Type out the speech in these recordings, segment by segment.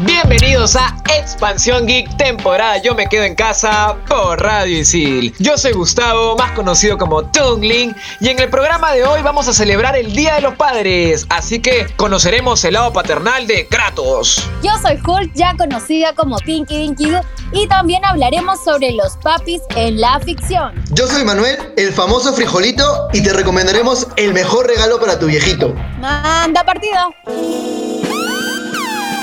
Bienvenidos a Expansión Geek, temporada Yo me quedo en casa por Radio Isil. Yo soy Gustavo, más conocido como Tungling, y en el programa de hoy vamos a celebrar el Día de los Padres, así que conoceremos el lado paternal de Kratos. Yo soy Hulk, ya conocida como Pinky Dinky Doo, y también hablaremos sobre los papis en la ficción. Yo soy Manuel, el famoso frijolito, y te recomendaremos el mejor regalo para tu viejito. Manda partido.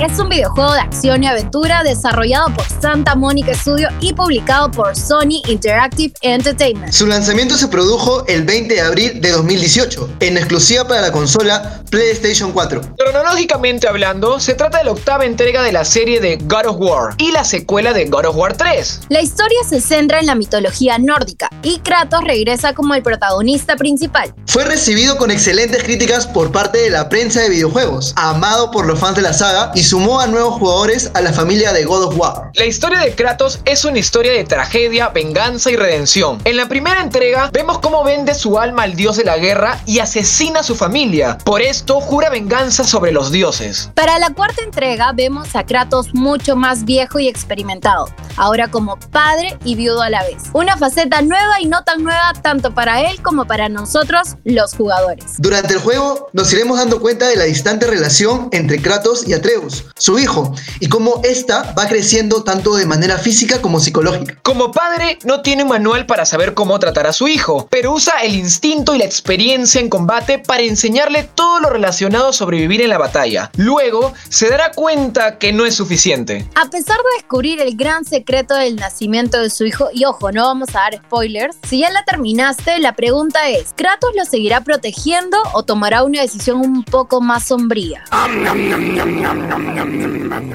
Es un videojuego de acción y aventura desarrollado por Santa Monica Studio y publicado por Sony Interactive Entertainment. Su lanzamiento se produjo el 20 de abril de 2018, en exclusiva para la consola PlayStation 4. Cronológicamente hablando, se trata de la octava entrega de la serie de God of War y la secuela de God of War 3. La historia se centra en la mitología nórdica y Kratos regresa como el protagonista principal. Fue recibido con excelentes críticas por parte de la prensa de videojuegos, amado por los fans de la saga y sumó a nuevos jugadores a la familia de God of War. La historia de Kratos es una historia de tragedia, venganza y redención. En la primera entrega vemos cómo vende su alma al dios de la guerra y asesina a su familia. Por esto jura venganza sobre los dioses. Para la cuarta entrega vemos a Kratos mucho más viejo y experimentado, ahora como padre y viudo a la vez. Una faceta nueva y no tan nueva tanto para él como para nosotros los jugadores. Durante el juego nos iremos dando cuenta de la distante relación entre Kratos y Atreus, su hijo, y cómo ésta va creciendo tanto de manera física como psicológica. Como padre, no tiene un manual para saber cómo tratar a su hijo, pero usa el instinto y la experiencia en combate para enseñarle todo lo relacionado a sobrevivir en la batalla. Luego, se dará cuenta que no es suficiente. A pesar de descubrir el gran secreto del nacimiento de su hijo, y ojo, no vamos a dar spoilers, si ya la terminaste, la pregunta es, ¿Kratos lo seguirá protegiendo o tomará una decisión un poco más sombría?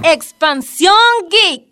Expansión Geek.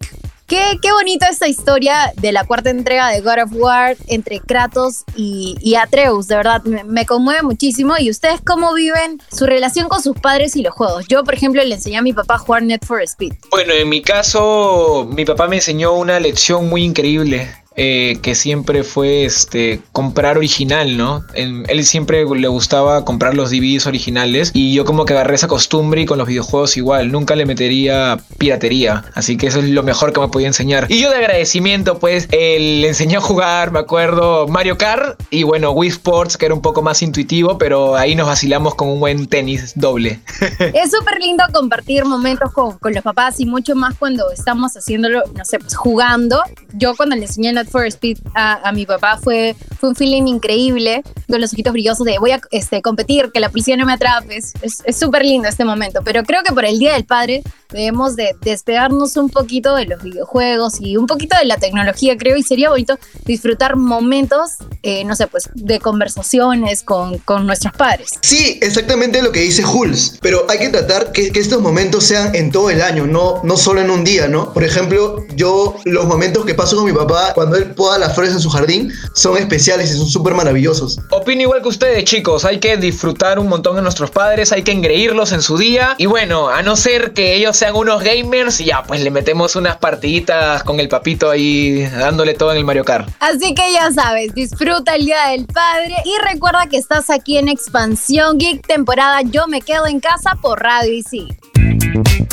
Qué, qué bonita esta historia de la cuarta entrega de God of War entre Kratos y, y Atreus, de verdad, me, me conmueve muchísimo. ¿Y ustedes cómo viven su relación con sus padres y los juegos? Yo, por ejemplo, le enseñé a mi papá a jugar Net for Speed. Bueno, en mi caso, mi papá me enseñó una lección muy increíble. Eh, que siempre fue este comprar original, ¿no? En- él siempre le gustaba comprar los DVDs originales y yo como que agarré esa costumbre y con los videojuegos igual, nunca le metería piratería, así que eso es lo mejor que me podía enseñar. Y yo de agradecimiento pues él le enseñó a jugar, me acuerdo, Mario Kart y bueno, Wii Sports que era un poco más intuitivo, pero ahí nos vacilamos con un buen tenis doble. Es súper lindo compartir momentos con, los papás y mucho más cuando estamos haciéndolo, no sé, pues jugando. Yo cuando le enseñé Not for Speed a, a mi papá fue, fue un feeling increíble, con los ojitos brillosos de voy a este, competir, que la policía no me atrape. Es- Es es súper lindo este momento, pero creo que por el Día del Padre debemos de despegarnos un poquito de los videojuegos y un poquito de la tecnología, creo, y sería bonito disfrutar momentos, eh, no sé, pues de conversaciones con, con nuestros padres. Sí, exactamente lo que dice Jules, pero hay que tratar que, que estos momentos sean en todo el año, no, no solo en un día, ¿no? Por ejemplo, yo los momentos que paso con mi papá cuando él poda las flores en su jardín son especiales y son súper maravillosos. Opino igual que ustedes, chicos. Hay que disfrutar un montón de nuestros padres, hay que engreírlos en su día. Y bueno, a no ser que ellos sean unos gamers, ya pues le metemos unas partiditas con el papito ahí dándole todo en el Mario Kart. Así que ya sabes, disfruta el Día del Padre y recuerda que estás aquí en Expansión Geek temporada Yo me quedo en casa por Radio y sí.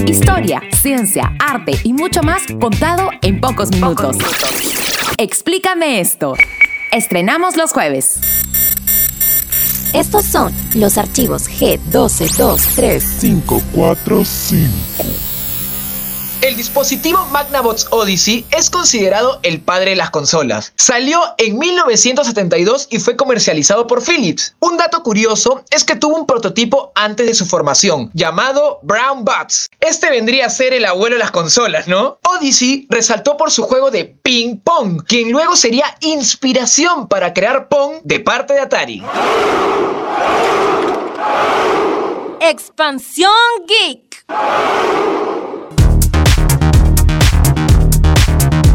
Historia, ciencia, arte y mucho más contado en pocos minutos. Explícame esto. Estrenamos los jueves. Estos son los archivos G12235. 545. El dispositivo Magnavox Odyssey es considerado el padre de las consolas. Salió en 1972 y fue comercializado por Philips. Un dato curioso es que tuvo un prototipo antes de su formación, llamado Brown Butts. Este vendría a ser el abuelo de las consolas, ¿no? Odyssey resaltó por su juego de ping pong, quien luego sería inspiración para crear Pong de parte de Atari. Expansión Geek.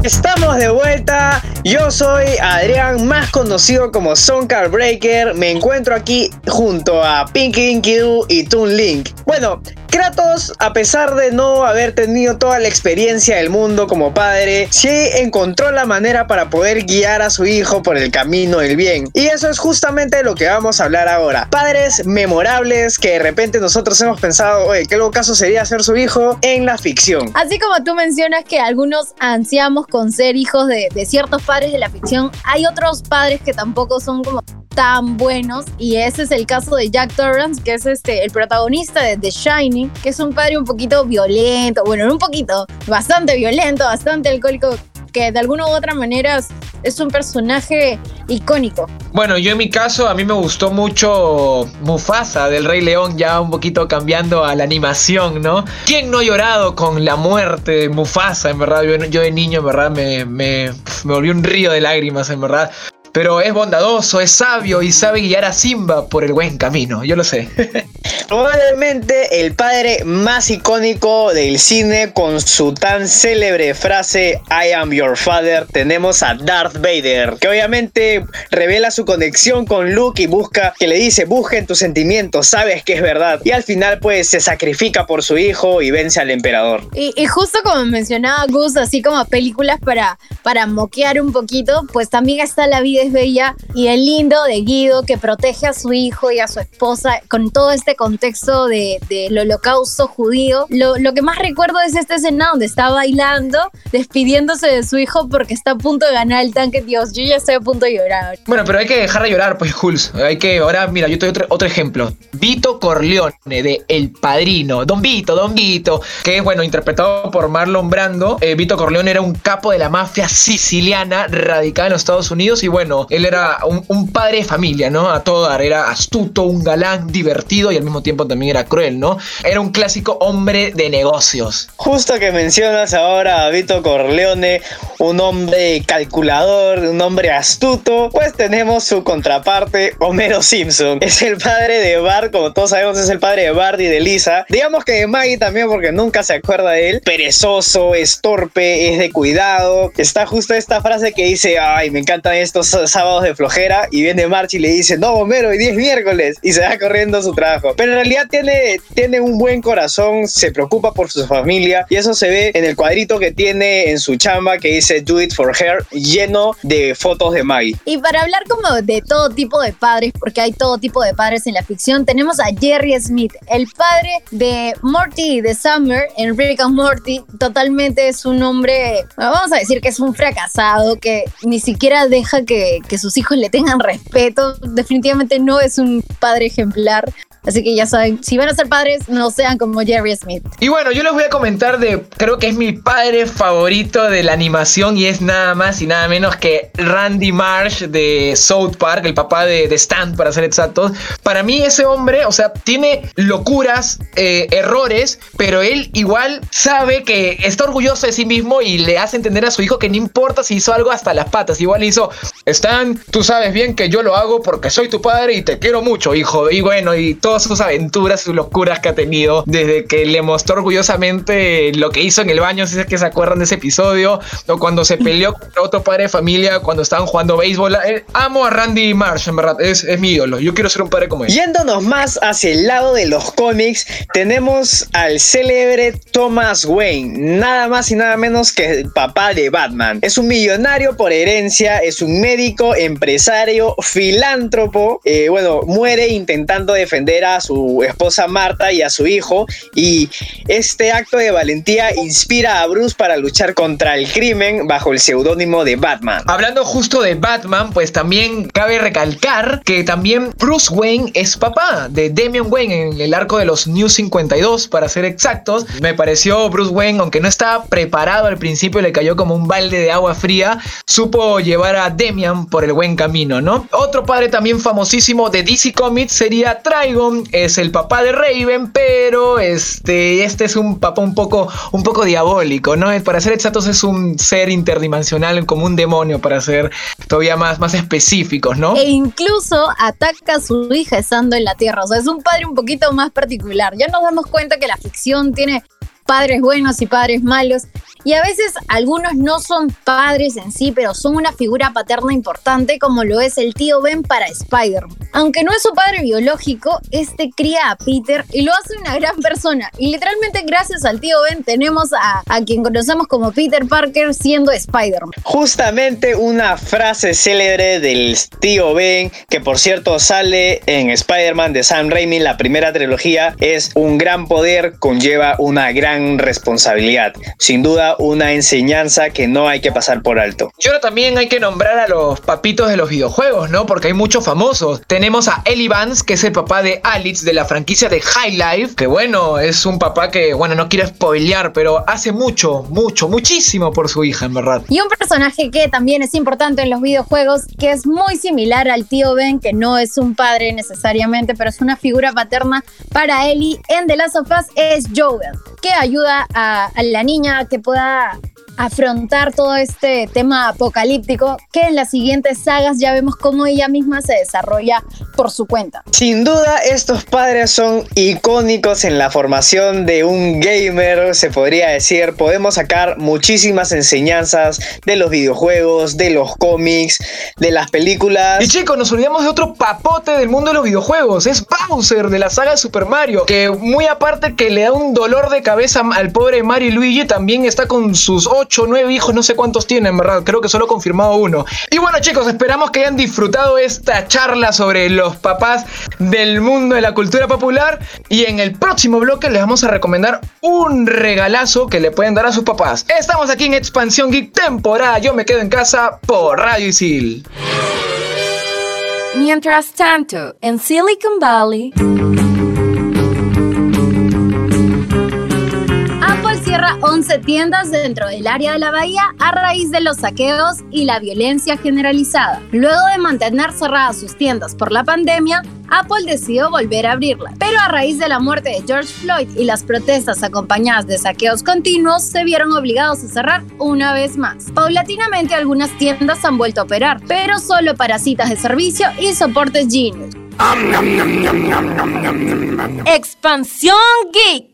Estamos de vuelta. Yo soy Adrián, más conocido como Soundcard Breaker. Me encuentro aquí junto a Pinky Dinky Doo y Toon Link. Bueno, Kratos, a pesar de no haber tenido toda la experiencia del mundo como padre, sí encontró la manera para poder guiar a su hijo por el camino del bien. Y eso es justamente lo que vamos a hablar ahora. Padres memorables que de repente nosotros hemos pensado, oye, qué loco caso sería ser su hijo en la ficción. Así como tú mencionas que algunos ansiamos con ser hijos de, de ciertos padres de la ficción, hay otros padres que tampoco son como tan buenos y ese es el caso de Jack Torrance que es este el protagonista de The Shining que es un padre un poquito violento bueno no un poquito bastante violento bastante alcohólico que de alguna u otra manera es- un personaje icónico Bueno, yo en mi caso, a mí me gustó mucho Mufasa del Rey León, ya un poquito cambiando a la animación, ¿no? ¿Quién no ha llorado con la muerte de Mufasa? En verdad, yo, yo de niño, en verdad, me, me, me volví un río de lágrimas, en verdad. Pero es bondadoso, es sabio y sabe guiar a Simba por el buen camino, yo lo sé. Probablemente el padre más icónico del cine con su tan célebre frase I am your father tenemos a Darth Vader que obviamente revela su conexión con Luke y busca que le dice busca en tus sentimientos sabes que es verdad y al final pues se sacrifica por su hijo y vence al emperador Y, y justo como mencionaba Gus, así como películas para, para moquear un poquito, pues también está La vida es bella y el lindo de Guido que protege a su hijo y a su esposa con todo este contexto de- del holocausto judío. Lo, lo que más recuerdo es esta escena donde está bailando, despidiéndose de su hijo porque está a punto de ganar el tanque. Dios, yo ya estoy a punto de llorar. Bueno, pero hay que dejar de llorar, pues, Jules. Hay que, ahora, mira, yo te doy otro, otro ejemplo. Vito Corleone, de El Padrino. Don Vito, Don Vito, que es, bueno, interpretado por Marlon Brando. Eh, Vito Corleone era un capo de la mafia siciliana radicada en los Estados Unidos y, él era un, un padre de familia, ¿no? A todo dar. Era astuto, un galán, divertido y al mismo tiempo también era cruel, ¿no? Era un clásico hombre de negocios. Justo que mencionas ahora a Vito Corleone, un hombre calculador, un hombre astuto, pues tenemos su contraparte, Homero Simpson. Es el padre de Bart, como todos sabemos, es el padre de Bart y de Lisa. Digamos que de Maggie también, porque nunca se acuerda de él. Perezoso, es torpe, es de cuidado. Está justo esta frase que dice, ay, me encantan estos sábados de flojera. Y viene March y le dice, no, Homero, hoy día es miércoles. Y se va corriendo a su trabajo. Pero en realidad tiene, tiene un buen corazón, se preocupa por su familia. Y eso se ve en el cuadrito que tiene en su chamba que dice Do It For Her, lleno de fotos de Maggie. Y para hablar como de todo tipo de padres, porque hay todo tipo de padres en la ficción, tenemos a Jerry Smith, el padre de Morty y de Summer en Rick and Morty. Totalmente es un hombre, vamos a decir que es un fracasado, que ni siquiera deja que, que sus hijos le tengan respeto. Definitivamente no es un padre ejemplar. Así que ya saben, si van a ser padres, no sean como Jerry Smith. Y bueno, yo les voy a comentar de, creo que es mi padre favorito de la animación y es nada más y nada menos que Randy Marsh de South Park, el papá de, de Stan, para ser exactos. Para mí ese hombre, o sea, tiene locuras, eh, errores, pero él igual sabe que está orgulloso de sí mismo y le hace entender a su hijo que no importa si hizo algo hasta las patas. Igual hizo, Stan, tú sabes bien que yo lo hago porque soy tu padre y te quiero mucho, hijo. Y bueno, y todas sus aventuras, sus locuras que ha tenido desde que le mostró orgullosamente lo que hizo en el baño, si es que se acuerdan de ese episodio, o cuando se peleó contra otro padre de familia cuando estaban jugando béisbol. Eh, amo a Randy Marsh, en verdad, es, es mi ídolo. Yo quiero ser un padre como él. Yéndonos más hacia el lado de los cómics, tenemos al célebre Thomas Wayne, nada más y nada menos que el papá de Batman. Es un millonario por herencia, es un médico empresario, filántropo, eh, bueno, muere intentando defender a su esposa Marta y a su hijo y este acto de valentía inspira a Bruce para luchar contra el crimen bajo el seudónimo de Batman. Hablando justo de Batman, pues también cabe recalcar que también Bruce Wayne es papá de Damian Wayne en el arco de los New 52, para ser exactos. Me pareció Bruce Wayne, aunque no estaba preparado al principio, le cayó como un balde de agua fría, supo llevar a Damian por el buen camino, ¿no? Otro padre también famosísimo de DC Comics sería Trigon, es el papá de Raven, pero este, este es un papá un poco, un poco diabólico, ¿no? Para ser exactos es un ser interdimensional como un demonio, para ser todavía más, más específicos, ¿no? E incluso ataca a su hija estando en la Tierra. O sea, es un padre un poquito más particular. Ya nos damos cuenta que la ficción tiene padres buenos y padres malos. Y a veces algunos no son padres en sí, pero son una figura paterna importante como lo es el tío Ben para Spider-Man. Aunque no es su padre biológico, este cría a Peter y lo hace una gran persona. Y literalmente gracias al tío Ben tenemos a, a quien conocemos como Peter Parker siendo Spider-Man. Justamente una frase célebre del tío Ben, que por cierto sale en Spider-Man de Sam Raimi, la primera trilogía, es un gran poder conlleva una gran responsabilidad. Sin duda una enseñanza que no hay que pasar por alto. Y ahora también hay que nombrar a los papitos de los videojuegos, ¿no? Porque hay muchos famosos. Tenemos a Ellie Vance, que es el papá de Alex de la franquicia de High Life, que bueno, es un papá que, bueno, no quiero spoilear, pero hace mucho, mucho, muchísimo por su hija, en verdad. Y un personaje que también es importante en los videojuegos, que es muy similar al tío Ben, que no es un padre necesariamente, pero es una figura paterna para Ellie en The Last of Us, es Joel, que ayuda a, a la niña que pueda afrontar todo este tema apocalíptico que en las siguientes sagas ya vemos cómo ella misma se desarrolla por su cuenta. Sin duda estos padres son icónicos en la formación de un gamer, se podría decir, podemos sacar muchísimas enseñanzas de los videojuegos, de los cómics, de las películas. Y chicos, nos olvidamos de otro papote del mundo de los videojuegos, es Bowser de la saga de Super Mario, que muy aparte que le da un dolor de cabeza al pobre Mario y Luigi, también está con sus 8 o 9 hijos, no sé cuántos tienen, ¿verdad? Creo que solo confirmado uno. Y bueno, chicos, esperamos que hayan disfrutado esta charla sobre los papás del mundo de la cultura popular. Y en el próximo bloque les vamos a recomendar un regalazo que le pueden dar a sus papás. Estamos aquí en Expansión Geek temporada. Yo me quedo en casa por Radio Isil. Mientras tanto, en Silicon Valley. 11 tiendas dentro del área de la bahía a raíz de los saqueos y la violencia generalizada. Luego de mantener cerradas sus tiendas por la pandemia, Apple decidió volver a abrirla. Pero a raíz de la muerte de George Floyd y las protestas acompañadas de saqueos continuos, se vieron obligados a cerrar una vez más. Paulatinamente algunas tiendas han vuelto a operar, pero solo para citas de servicio y soportes Genius. Expansión Geek.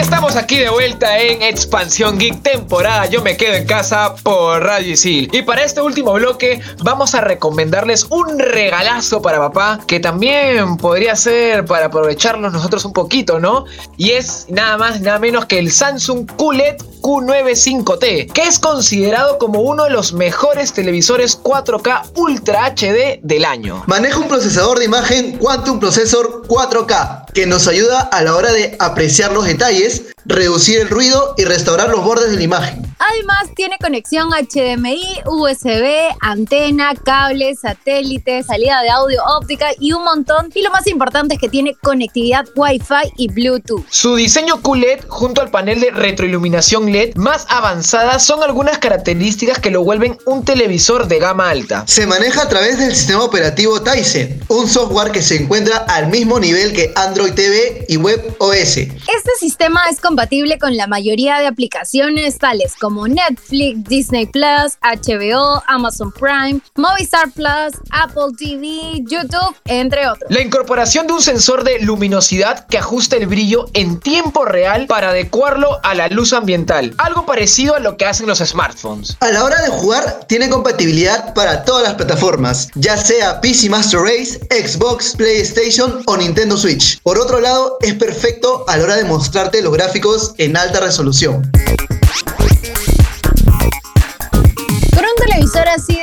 Estamos aquí de vuelta en Expansión Geek temporada. Yo me quedo en casa por Radio Isil. Y para este último bloque vamos a recomendarles un regalazo para papá que también podría ser para aprovecharnos nosotros un poquito, ¿no? Y es nada más, nada menos que el Samsung QLED Q95T, que es considerado como uno de los mejores televisores 4K Ultra HD del año. Maneja un procesador de imagen Quantum Processor 4K que nos ayuda a la hora de apreciar los detalles, reducir el ruido y restaurar los bordes de la imagen. Además, tiene conexión HDMI, USB, antena, cable, satélite, salida de audio óptica y un montón. Y lo más importante es que tiene conectividad Wi-Fi y Bluetooth. Su diseño QLED junto al panel de retroiluminación LED más avanzada son algunas características que lo vuelven un televisor de gama alta. Se maneja a través del sistema operativo Tizen, un software que se encuentra al mismo nivel que Android TV y WebOS. Este sistema es compatible con la mayoría de aplicaciones tales como Netflix, Disney Plus, HBO, Amazon Prime, Movistar Plus, Apple TV, YouTube, entre otros. La incorporación de un sensor de luminosidad que ajusta el brillo en tiempo real para adecuarlo a la luz ambiental, algo parecido a lo que hacen los smartphones. A la hora de jugar, tiene compatibilidad para todas las plataformas, ya sea PC Master Race, Xbox, PlayStation o Nintendo Switch. Por otro lado, es perfecto a la hora de mostrarte los gráficos en alta resolución.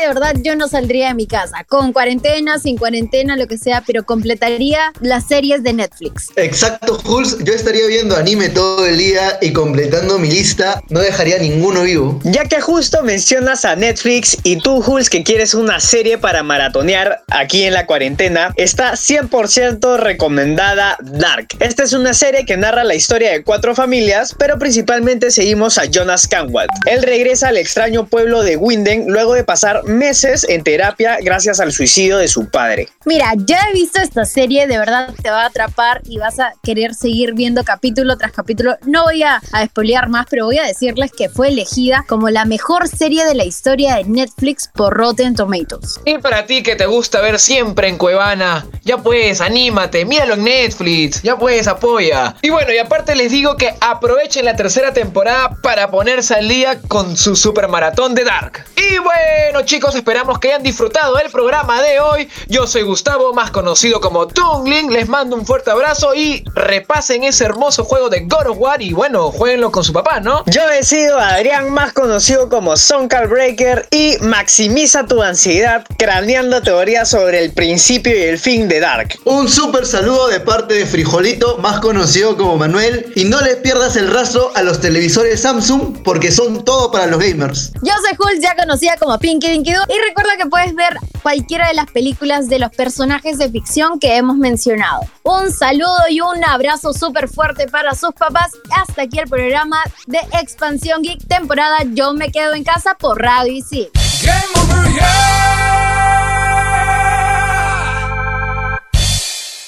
De verdad yo no saldría de mi casa. Con cuarentena, sin cuarentena, lo que sea, pero completaría las series de Netflix. Exacto, Jules. Yo estaría viendo anime todo el día y completando mi lista. No dejaría ninguno vivo. Ya que justo mencionas a Netflix y tú, Jules, que quieres una serie para maratonear aquí en la cuarentena, está 100% recomendada Dark. Esta es una serie que narra la historia de cuatro familias, pero principalmente seguimos a Jonas Canwalt. Él regresa al extraño pueblo de Winden luego de pasar meses en terapia gracias al suicidio de su padre. Mira, ya he visto esta serie, de verdad te va a atrapar y vas a querer seguir viendo capítulo tras capítulo. No voy a, a spoilear más, pero voy a decirles que fue elegida como la mejor serie de la historia de Netflix por Rotten Tomatoes. Y para ti que te gusta ver siempre en Cuevana, ya pues, anímate, míralo en Netflix, ya pues, apoya. Y bueno, y aparte les digo que aprovechen la tercera temporada para ponerse al día con su super maratón de Dark. Y bueno, chicos, esperamos que hayan disfrutado el programa de hoy. Yo soy Gustavo, más conocido como Tungling. Les mando un fuerte abrazo y repasen ese hermoso juego de God of War y bueno, jueguenlo con su papá, ¿no? Yo he sido Adrián, más conocido como Sonkal Breaker, y maximiza tu ansiedad craneando teorías sobre el principio y el fin de Dark. Un súper saludo de parte de Frijolito, más conocido como Manuel. Y no les pierdas el rastro a los televisores Samsung porque son todo para los gamers. Yo soy Hulk, ya conocida como Pinky Y recuerda que puedes ver cualquiera de las películas de los personajes de ficción que hemos mencionado. Un saludo y un abrazo súper fuerte para sus papás. Hasta aquí el programa de Expansión Geek, temporada Yo me quedo en casa por Radio Isil.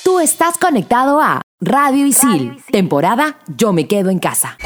Tú estás conectado a Radio Isil, temporada Yo me quedo en casa.